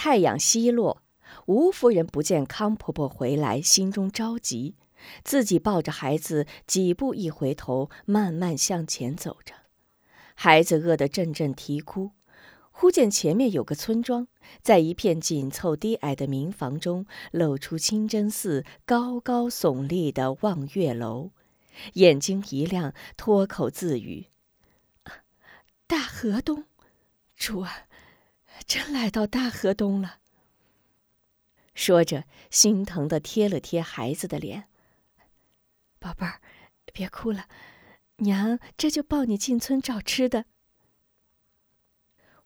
太阳西落，吴夫人不见康婆婆回来，心中着急，自己抱着孩子，几步一回头，慢慢向前走着。孩子饿得阵阵啼哭，忽见前面有个村庄，在一片紧凑低矮的民房中，露出清真寺高高耸立的望月楼，眼睛一亮，脱口自语：“大河东，主啊！”真来到大河东了。说着，心疼的贴了贴孩子的脸。宝贝儿，别哭了，娘这就抱你进村找吃的。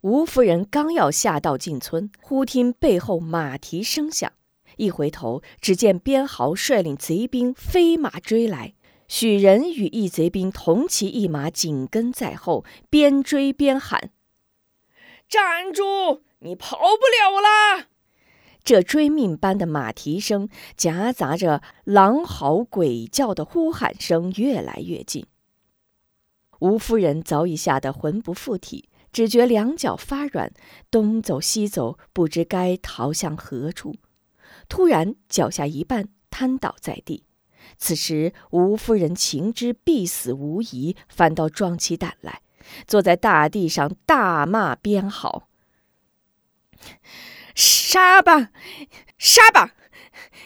吴夫人刚要下道进村，忽听背后马蹄声响，一回头，只见边豪率领贼兵飞马追来，许仁与一贼兵同骑一马，紧跟在后，边追边喊。站住！你跑不了了！这追命般的马蹄声夹杂着狼嚎鬼叫的呼喊声越来越近。吴夫人早已吓得魂不附体，只觉两脚发软，东走西走，不知该逃向何处。突然脚下一绊，瘫倒在地。此时吴夫人情知必死无疑，反倒壮起胆来。坐在大地上大骂边豪：“杀吧，杀吧！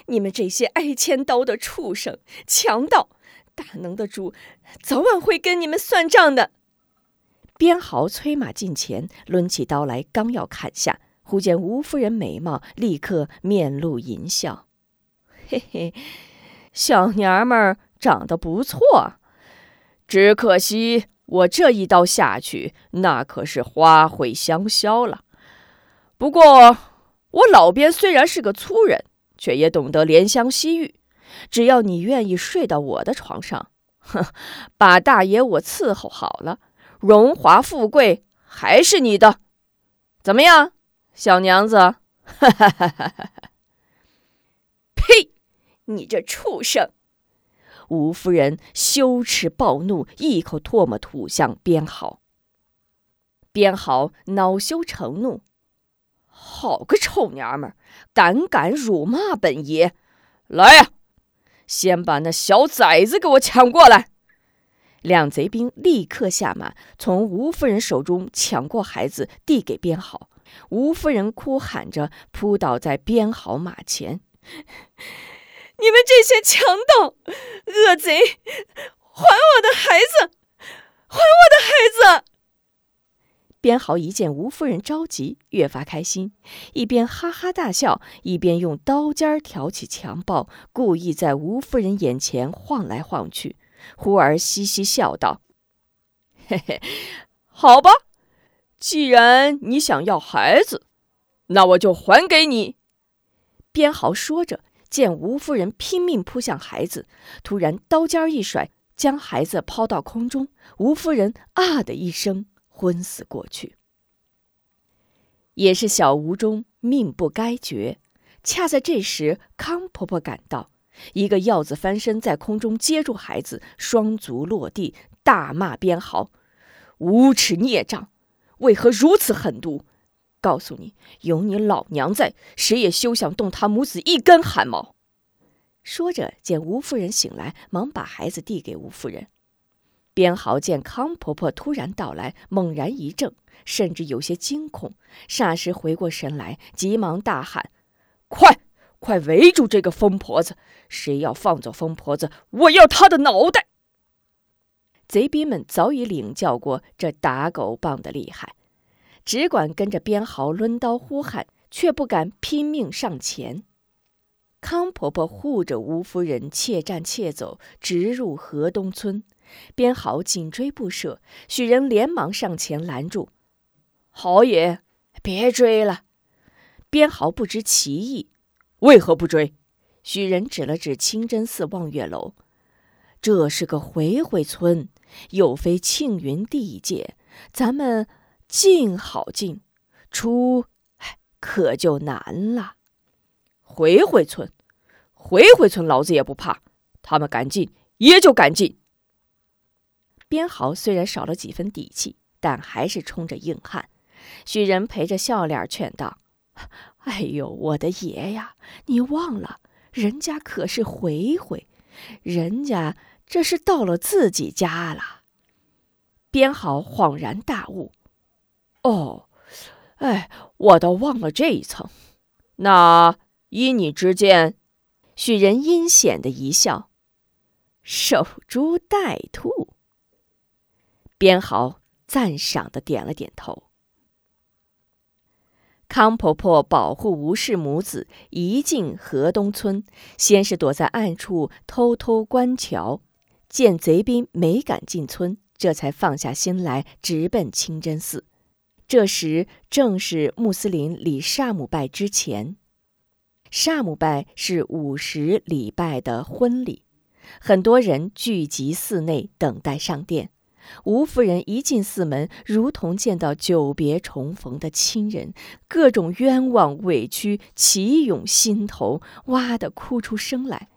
你们这些挨千刀的畜生、强盗！大能的主早晚会跟你们算账的。”边豪催马近前，抡起刀来，刚要砍下，忽见吴夫人美貌，立刻面露淫笑：“嘿嘿，小娘们儿长得不错，只可惜……”我这一刀下去，那可是花卉香消了。不过，我老边虽然是个粗人，却也懂得怜香惜玉。只要你愿意睡到我的床上，哼，把大爷我伺候好了，荣华富贵还是你的。怎么样，小娘子？哈哈哈哈哈！呸！你这畜生！吴夫人羞耻暴怒，一口唾沫吐向边豪。边豪恼羞成怒：“好个臭娘们儿，胆敢辱骂本爷！来呀，先把那小崽子给我抢过来！”两贼兵立刻下马，从吴夫人手中抢过孩子，递给边豪。吴夫人哭喊着扑倒在边豪马前。你们这些强盗、恶贼，还我的孩子！还我的孩子！边豪一见吴夫人着急，越发开心，一边哈哈大笑，一边用刀尖挑起强暴，故意在吴夫人眼前晃来晃去。忽而嘻嘻笑道：“ 嘿嘿，好吧，既然你想要孩子，那我就还给你。”边豪说着。见吴夫人拼命扑向孩子，突然刀尖一甩，将孩子抛到空中。吴夫人啊的一声昏死过去。也是小吴中命不该绝。恰在这时，康婆婆赶到，一个鹞子翻身在空中接住孩子，双足落地，大骂边豪：“无耻孽障，为何如此狠毒？”告诉你，有你老娘在，谁也休想动他母子一根汗毛。说着，见吴夫人醒来，忙把孩子递给吴夫人。边豪见康婆婆突然到来，猛然一怔，甚至有些惊恐，霎时回过神来，急忙大喊：“快，快围住这个疯婆子！谁要放走疯婆子，我要他的脑袋！”贼兵们早已领教过这打狗棒的厉害。只管跟着边豪抡刀呼喊，却不敢拼命上前。康婆婆护着吴夫人，怯战怯走，直入河东村。边豪紧追不舍，许人连忙上前拦住：“豪爷，别追了！”边豪不知其意，为何不追？许人指了指清真寺望月楼：“这是个回回村，又非庆云地界，咱们……”进好进，出可就难了。回回村，回回村，老子也不怕。他们敢进，也就敢进。边豪虽然少了几分底气，但还是冲着硬汉。许人陪着笑脸劝道：“哎呦，我的爷呀！你忘了，人家可是回回，人家这是到了自己家了。边豪恍然大悟：“哦，哎，我倒忘了这一层。那依你之见？”许人阴险的一笑：“守株待兔。”编豪赞赏的点了点头。康婆婆保护吴氏母子一进河东村，先是躲在暗处偷偷观瞧，见贼兵没敢进村，这才放下心来直奔清真寺。这时正是穆斯林礼萨姆拜之前，萨姆拜是五十礼拜的婚礼，很多人聚集寺内等待上殿。吴夫人一进寺门，如同见到久别重逢的亲人，各种冤枉委屈齐涌心头，哇的哭出声来。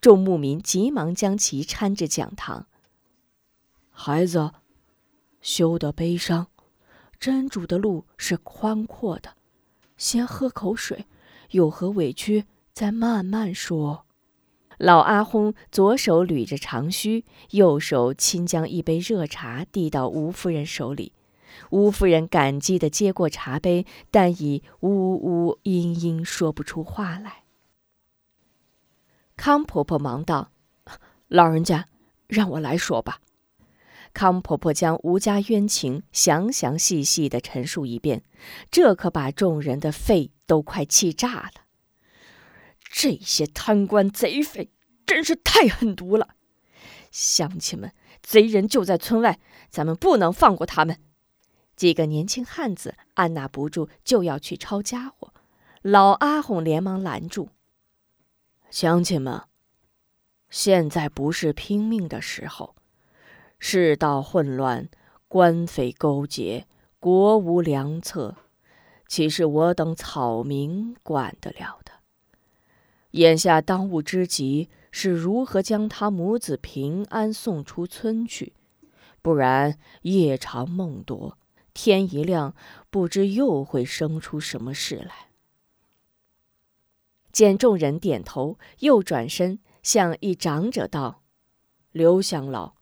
众牧民急忙将其搀至讲堂。孩子，休得悲伤，真主的路是宽阔的，先喝口水，有何委屈再慢慢说。老阿訇左手捋着长须，右手轻将一杯热茶递到吴夫人手里。吴夫人感激地接过茶杯，但已呜呜嘤嘤说不出话来。康婆婆忙道：“老人家，让我来说吧。”康婆婆将吴家冤情详详细细地陈述一遍，这可把众人的肺都快气炸了。这些贪官贼匪真是太狠毒了！乡亲们，贼人就在村外，咱们不能放过他们。几个年轻汉子按捺不住，就要去抄家伙。老阿红连忙拦住：“乡亲们，现在不是拼命的时候，世道混乱，官匪勾结，国无良策，岂是我等草民管得了的？”眼下当务之急是如何将他母子平安送出村去，不然夜长梦多，天一亮，不知又会生出什么事来。见众人点头，又转身向一长者道：“刘乡老，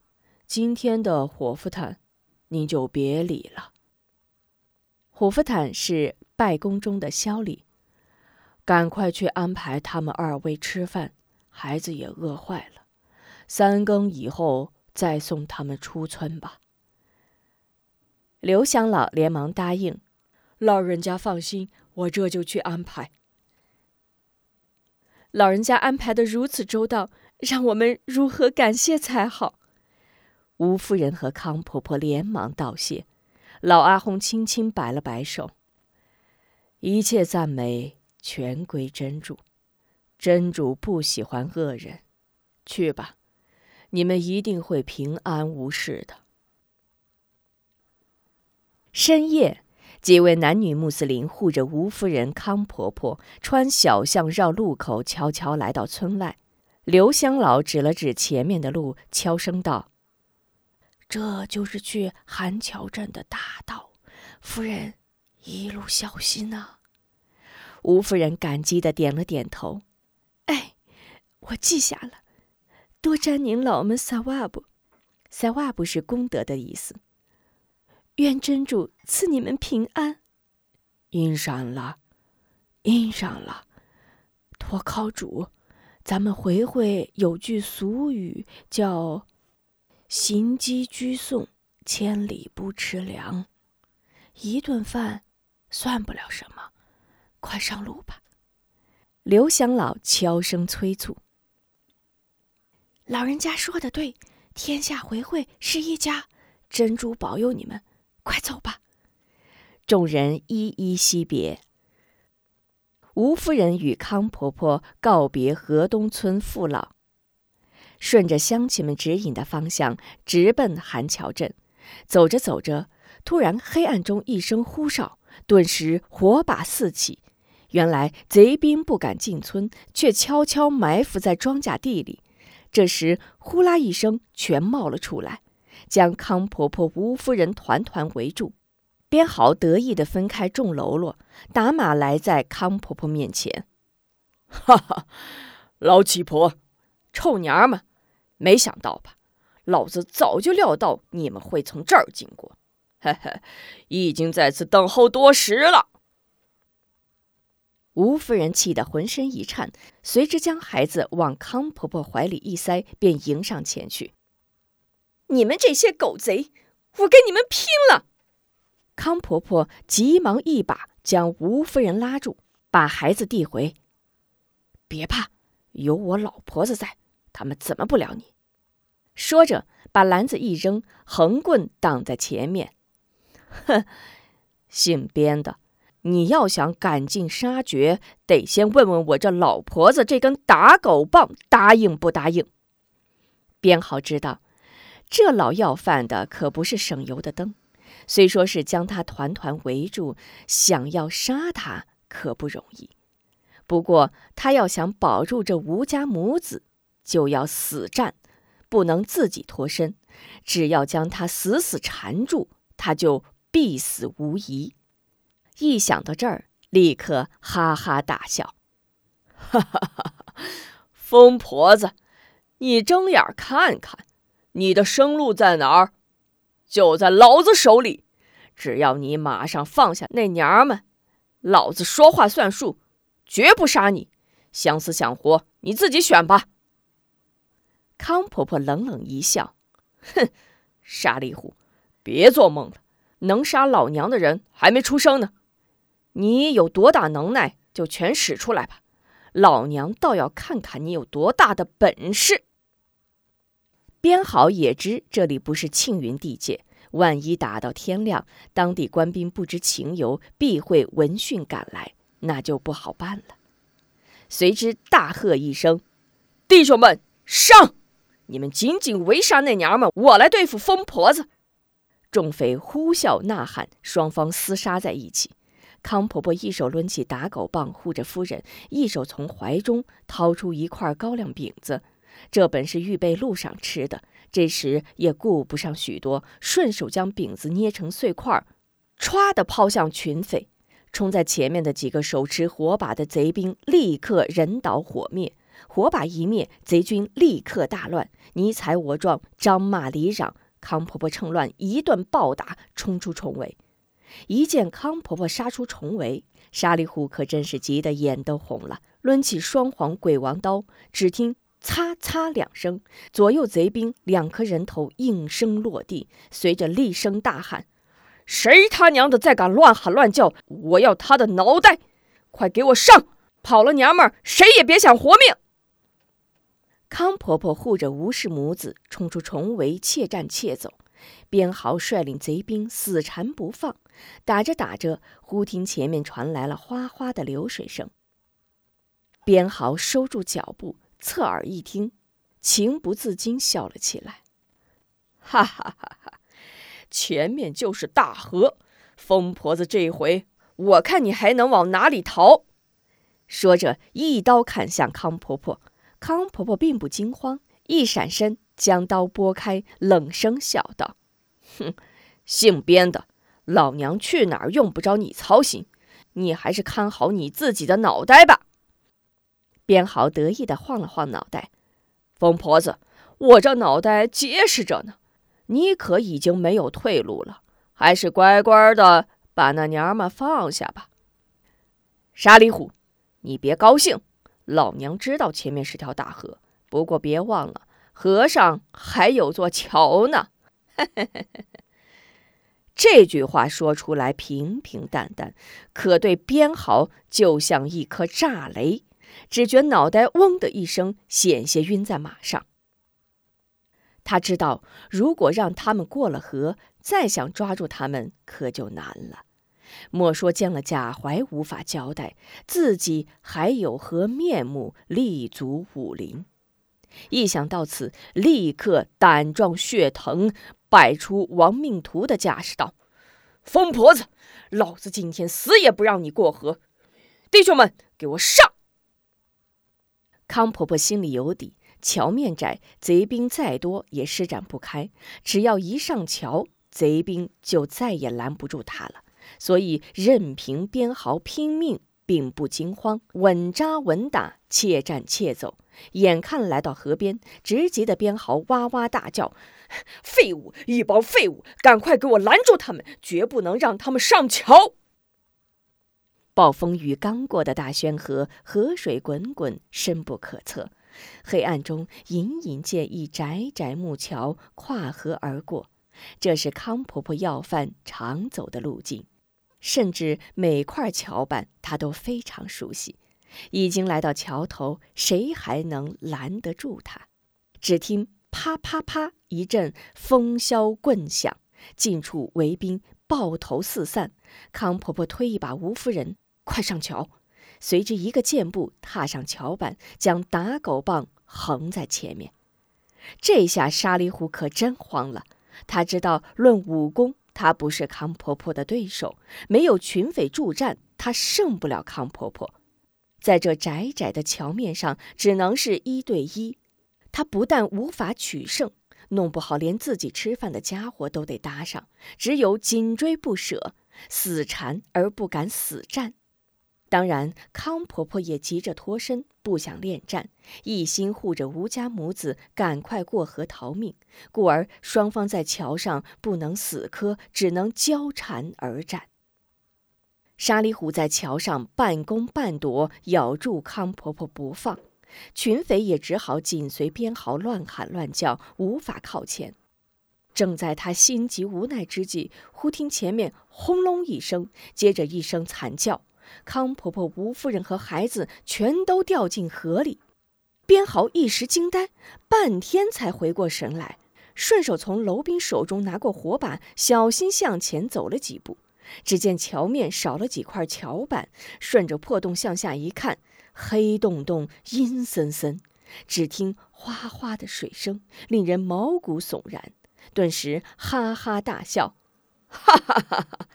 今天的火夫坦，您就别理了。”火夫坦是拜宫中的乡里。赶快去安排他们二位吃饭，孩子也饿坏了。三更以后再送他们出村吧。刘乡老连忙答应：“老人家放心，我这就去安排。”老人家安排的如此周到，让我们如何感谢才好？吴夫人和康婆婆连忙道谢。老阿訇轻轻摆了摆手：“一切赞美。”全归真主，真主不喜欢恶人。去吧，你们一定会平安无事的。深夜，几位男女穆斯林护着吴夫人、康婆婆，穿小巷绕路口，悄悄来到村外。刘香老指了指前面的路，悄声道：“这就是去韩桥镇的大道，夫人一路小心呐。”吴夫人感激的点了点头，“哎，我记下了，多沾您老们萨瓦布，萨瓦布是功德的意思。愿真主赐你们平安。”“应上了，应上了，托靠主，咱们回回有句俗语叫‘行机居送，千里不吃粮’，一顿饭算不了什么。”快上路吧！刘祥老悄声催促。老人家说的对，天下回会是一家，珍珠保佑你们，快走吧！众人依依惜别。吴夫人与康婆婆告别河东村父老，顺着乡亲们指引的方向直奔韩桥镇。走着走着，突然黑暗中一声呼哨，顿时火把四起。原来贼兵不敢进村，却悄悄埋伏在庄稼地里。这时，呼啦一声，全冒了出来，将康婆婆、吴夫人团团围住。编好得意地分开众喽啰，打马来在康婆婆面前。哈哈，老乞婆，臭娘们，没想到吧？老子早就料到你们会从这儿经过，嘿嘿，已经在此等候多时了。吴夫人气得浑身一颤，随之将孩子往康婆婆怀里一塞，便迎上前去。你们这些狗贼，我跟你们拼了！康婆婆急忙一把将吴夫人拉住，把孩子递回。别怕，有我老婆子在，他们怎么不了你？说着，把篮子一扔，横棍挡在前面。哼，姓边的，你要想赶尽杀绝，得先问问我这老婆子这根打狗棒答应不答应。边豪知道，这老要饭的可不是省油的灯，虽说是将他团团围住，想要杀他可不容易。不过，他要想保住这吴家母子，就要死战，不能自己脱身。只要将他死死缠住，他就必死无疑。一想到这儿，立刻哈哈大笑：“哈哈哈！疯婆子，你睁眼看看，你的生路在哪儿？就在老子手里。只要你马上放下那娘们，老子说话算数。”绝不杀你，想死想活你自己选吧。康婆婆冷冷一笑，哼，沙里虎，别做梦了，能杀老娘的人还没出生呢。你有多大能耐，就全使出来吧。老娘倒要看看你有多大的本事。编好也知这里不是庆云地界，万一打到天亮，当地官兵不知情由，必会闻讯赶来。那就不好办了。随之大喝一声：“弟兄们，上！你们紧紧围杀那娘们，我来对付疯婆子。”众匪呼啸呐喊，双方厮杀在一起。康婆婆一手抡起打狗棒护着夫人，一手从怀中掏出一块高粱饼子，这本是预备路上吃的。这时也顾不上许多，顺手将饼子捏成碎块，歘的抛向群匪。冲在前面的几个手持火把的贼兵立刻人倒火灭，火把一灭，贼军立刻大乱，你踩我撞，张骂李嚷。康婆婆趁乱一顿暴打，冲出重围。一见康婆婆杀出重围，沙里虎可真是急得眼都红了，抡起双簧鬼王刀，只听“擦擦”两声，左右贼兵两颗人头应声落地，随着厉声大喊。谁他娘的再敢乱喊乱叫，我要他的脑袋！快给我上！跑了娘们儿，谁也别想活命！康婆婆护着吴氏母子冲出重围，怯战怯走。边豪率领贼兵死缠不放，打着打着，忽听前面传来了哗哗的流水声。边豪收住脚步，侧耳一听，情不自禁笑了起来，哈哈哈哈！前面就是大河，疯婆子，这回我看你还能往哪里逃？说着，一刀砍向康婆婆。康婆婆并不惊慌，一闪身将刀拨开，冷声笑道：“哼，姓边的，老娘去哪儿用不着你操心，你还是看好你自己的脑袋吧。”边豪得意的晃了晃脑袋：“疯婆子，我这脑袋结实着呢。”你可已经没有退路了，还是乖乖的把那娘们放下吧。沙里虎，你别高兴，老娘知道前面是条大河，不过别忘了，河上还有座桥呢。这句话说出来平平淡淡，可对边豪就像一颗炸雷，只觉脑袋嗡的一声，险些晕在马上。他知道，如果让他们过了河，再想抓住他们，可就难了。莫说见了贾怀无法交代，自己还有何面目立足武林？一想到此，立刻胆壮血腾，摆出亡命徒的架势，道：“疯婆子，老子今天死也不让你过河！弟兄们，给我上！”康婆婆心里有底。桥面窄，贼兵再多也施展不开。只要一上桥，贼兵就再也拦不住她了。所以任凭边豪拼命，并不惊慌，稳扎稳打，且战且走。眼看来到河边，直急的边豪哇哇大叫：“ 废物！一帮废物！赶快给我拦住他们，绝不能让他们上桥！”暴风雨刚过的大宣河，河水滚滚，深不可测。黑暗中，隐隐见一窄窄木桥跨河而过，这是康婆婆要饭常走的路径。甚至每块桥板，他都非常熟悉。已经来到桥头，谁还能拦得住他？只听啪啪啪一阵风箫棍响，近处围兵抱头四散。康婆婆推一把吴夫人，快上桥！随之一个箭步踏上桥板，将打狗棒横在前面。这下沙里虎可真慌了，他知道论武功。她不是康婆婆的对手，没有群匪助战，她胜不了康婆婆。在这窄窄的桥面上，只能是一对一。她不但无法取胜，弄不好连自己吃饭的家伙都得搭上，只有紧追不舍，死缠而不敢死战。当然，康婆婆也急着脱身，不想恋战，一心护着吴家母子赶快过河逃命，故而双方在桥上不能死磕，只能交缠而战。沙里虎在桥上半攻半躲，咬住康婆婆不放，群匪也只好紧随边豪乱喊乱叫，无法靠前。正在他心急无奈之际，忽听前面轰隆一声，接着一声惨叫。康婆婆、吴夫人和孩子全都掉进河里，边豪一时惊呆，半天才回过神来，顺手从楼兵手中拿过火把，小心向前走了几步。只见桥面少了几块桥板，顺着破洞向下一看，黑洞洞、阴森森，只听哗哗的水声，令人毛骨悚然，顿时哈哈大笑，哈哈哈哈！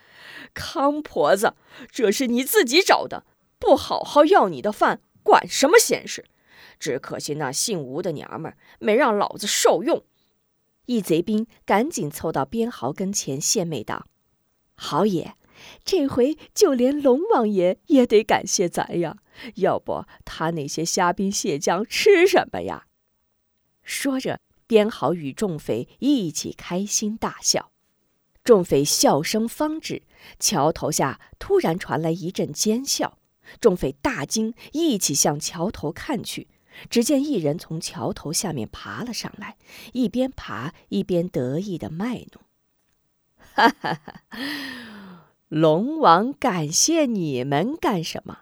康婆子，这是你自己找的，不好好要你的饭，管什么闲事？只可惜那姓吴的娘们没让老子受用。一贼兵赶紧凑到边豪跟前献媚道：“豪爷，这回就连龙王爷也得感谢咱呀，要不他那些虾兵蟹将吃什么呀？”说着，边豪与众匪一起开心大笑。众匪笑声方止，桥头下突然传来一阵尖笑，众匪大惊，一起向桥头看去。只见一人从桥头下面爬了上来，一边爬一边得意的卖弄：“哈哈哈！龙王感谢你们干什么？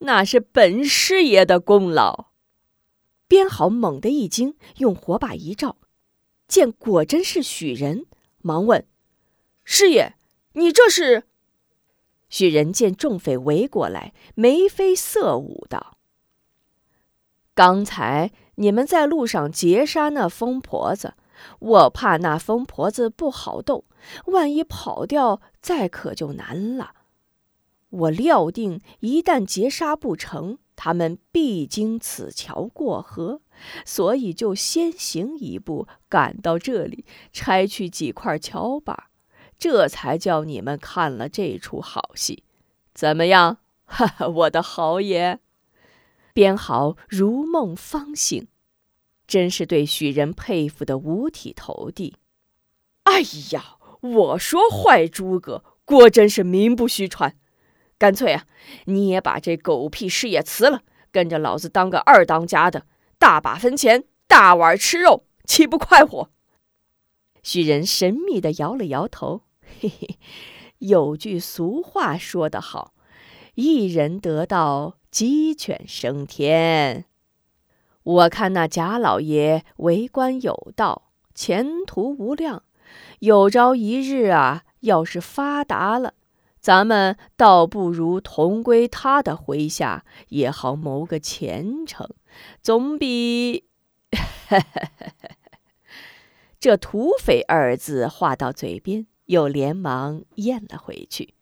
那是本师爷的功劳。”边豪猛地一惊，用火把一照，见果真是许人，忙问。师爷，你这是？许人见众匪围过来，眉飞色舞道：“刚才你们在路上截杀那疯婆子，我怕那疯婆子不好斗，万一跑掉，再可就难了。我料定一旦截杀不成，他们必经此桥过河，所以就先行一步，赶到这里拆去几块桥板。”这才叫你们看了这出好戏，怎么样？哈哈，我的豪爷！编豪如梦方醒，真是对许人佩服的五体投地。哎呀，我说坏诸葛，果真是名不虚传。干脆啊，你也把这狗屁事业辞了，跟着老子当个二当家的，大把分钱，大碗吃肉，岂不快活？许人神秘的摇了摇头。嘿嘿，有句俗话说得好：“一人得道，鸡犬升天。”我看那贾老爷为官有道，前途无量。有朝一日啊，要是发达了，咱们倒不如同归他的麾下，也好谋个前程，总比……这土匪二字话到嘴边。又连忙咽了回去。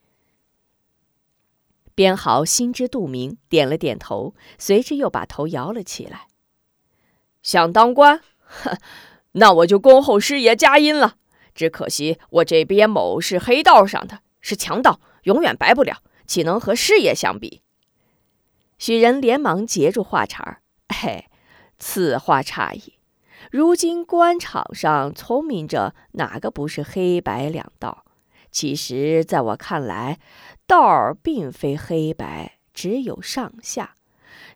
边豪心知肚明，点了点头，随之又把头摇了起来。想当官？哼，那我就恭候师爷佳音了。只可惜我这边某是黑道上的，是强盗，永远白不了，岂能和师爷相比？许人连忙截住话茬儿：“嘿，此话差矣。如今官场上聪明着，哪个不是黑白两道？其实，在我看来，道并非黑白，只有上下。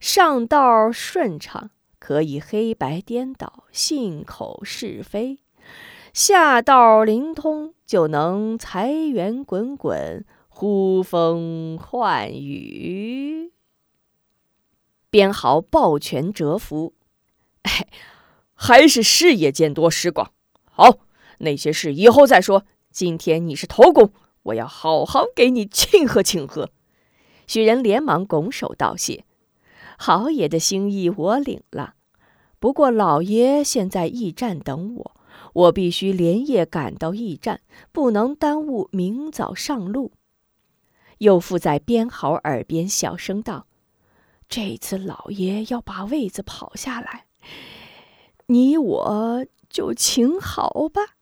上道顺畅，可以黑白颠倒，信口是非；下道灵通，就能财源滚滚，呼风唤雨。”边豪抱拳折服，哎，还是事业见多识广。好，那些事以后再说。今天你是头功，我要好好给你庆贺庆贺。许人连忙拱手道谢：“好爷的心意我领了，不过老爷现在驿站等我，我必须连夜赶到驿站，不能耽误明早上路。”又附在边豪耳边小声道。这次老爷要把位子跑下来，你我就请好吧。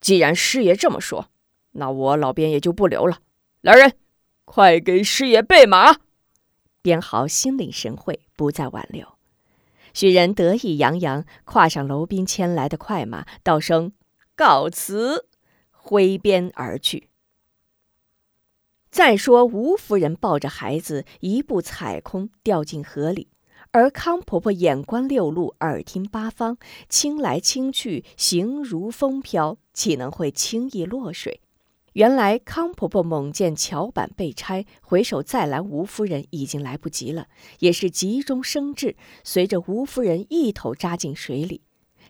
既然师爷这么说，那我老边也就不留了。来人，快给师爷备马！边豪心领神会，不再挽留。许人得意洋洋，跨上楼宾牵来的快马，道声告辞，挥鞭而去。再说，吴夫人抱着孩子一步踩空，掉进河里；而康婆婆眼观六路，耳听八方，轻来轻去，形如风飘，岂能会轻易落水？原来康婆婆猛见桥板被拆，回首再拦吴夫人已经来不及了，也是急中生智，随着吴夫人一头扎进水里。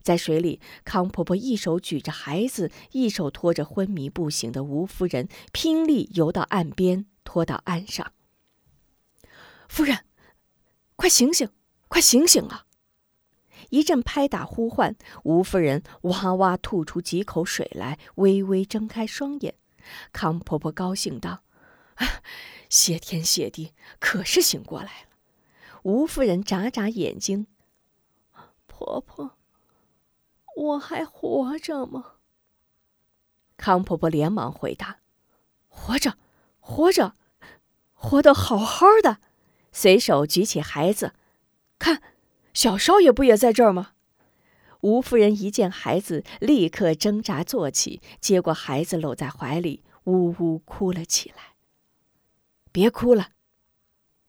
在水里，康婆婆一手举着孩子，一手拖着昏迷不醒的吴夫人，拼力游到岸边，拖到岸上。夫人，快醒醒，快醒醒啊！一阵拍打呼唤，吴夫人哇哇吐出几口水来，微微睁开双眼。康婆婆高兴道：“谢天谢地，可是醒过来了。”吴夫人眨眨眼睛：“婆婆。”我还活着吗？康婆婆连忙回答：“活着，活着，活得好好的。”随手举起孩子，看，小少爷不也在这儿吗？吴夫人一见孩子，立刻挣扎坐起，接过孩子搂在怀里，呜呜哭了起来。别哭了，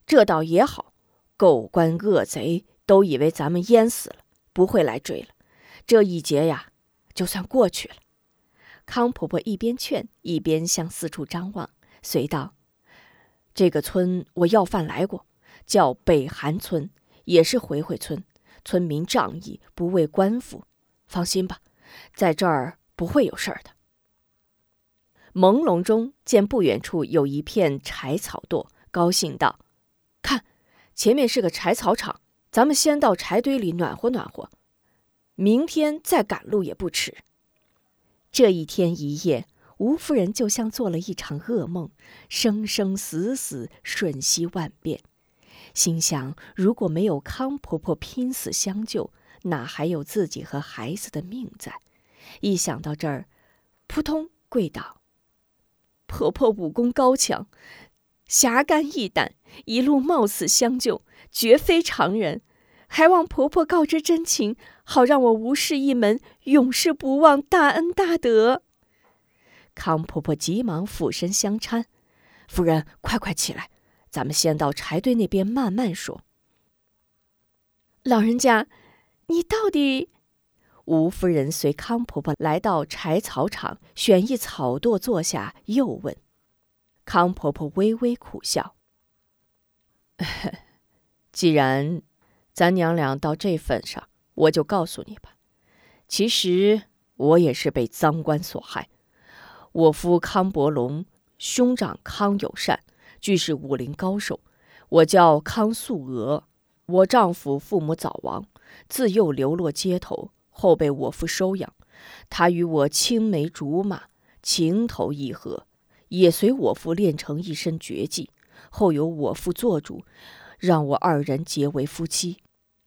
这倒也好，狗官恶贼都以为咱们淹死了，不会来追了。这一劫呀，就算过去了。康婆婆一边劝，一边向四处张望，随道：“这个村我要饭来过，叫北韩村，也是回回村，村民仗义，不畏官府。放心吧，在这儿不会有事儿的。”朦胧中见不远处有一片柴草垛，高兴道：“看，前面是个柴草场，咱们先到柴堆里暖和暖和。”明天再赶路也不迟。这一天一夜，吴夫人就像做了一场噩梦，生生死死，瞬息万变。心想：如果没有康婆婆拼死相救，哪还有自己和孩子的命在？一想到这儿，扑通跪倒。婆婆武功高强，侠肝义胆，一路冒死相救，绝非常人。还望婆婆告知真情，好让我吴氏一门永世不忘大恩大德。康婆婆急忙俯身相搀：“夫人，快快起来，咱们先到柴堆那边慢慢说。”老人家，你到底……吴夫人随康婆婆来到柴草场，选一草垛坐下，又问。康婆婆微微苦笑：“ 既然……”咱娘俩到这份上，我就告诉你吧。其实我也是被赃官所害。我夫康伯龙，兄长康友善，俱是武林高手。我叫康素娥。我丈夫父母早亡，自幼流落街头，后被我父收养。他与我青梅竹马，情投意合，也随我父练成一身绝技。后由我父做主，让我二人结为夫妻。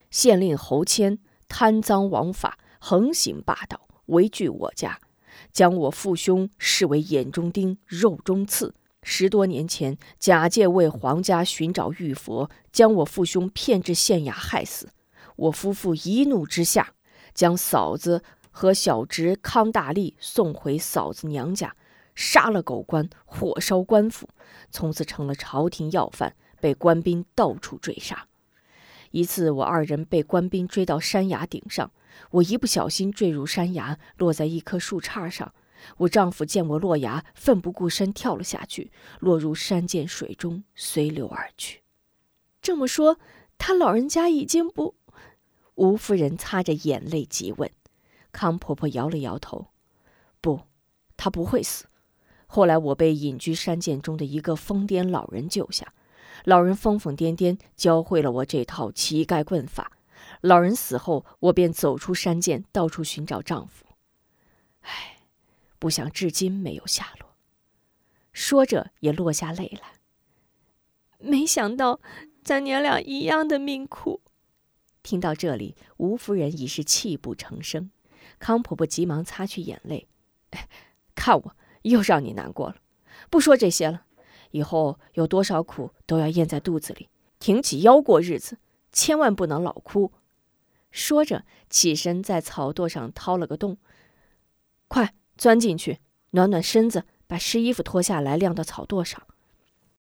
县令侯谦贪赃枉法，横行霸道，围拒我家，将我父兄视为眼中钉、肉中刺。十多年前，假借为皇家寻找玉佛，将我父兄骗至县衙害死。我夫妇一怒之下，将嫂子和小侄康大力送回嫂子娘家，杀了狗官，火烧官府，从此成了朝廷要犯，被官兵到处追杀。一次，我二人被官兵追到山崖顶上，我一不小心坠入山崖，落在一棵树杈上。我丈夫见我落崖，奋不顾身跳了下去，落入山涧水中，随流而去。这么说，他老人家已经不……吴夫人擦着眼泪急问。康婆婆摇了摇头：“不，他不会死。后来我被隐居山涧中的一个疯癫老人救下，老人疯疯癫癫，教会了我这套乞丐棍法。老人死后，我便走出山涧，到处寻找丈夫。唉。”不想至今没有下落，说着也落下泪来。没想到咱娘俩一样的命苦。听到这里，吴夫人已是泣不成声。康婆婆急忙擦去眼泪：“看我又让你难过了，不说这些了。以后有多少苦都要咽在肚子里，挺起腰过日子，千万不能老哭。”说着，起身在草垛上掏了个洞，快。钻进去，暖暖身子，把湿衣服脱下来晾到草垛上。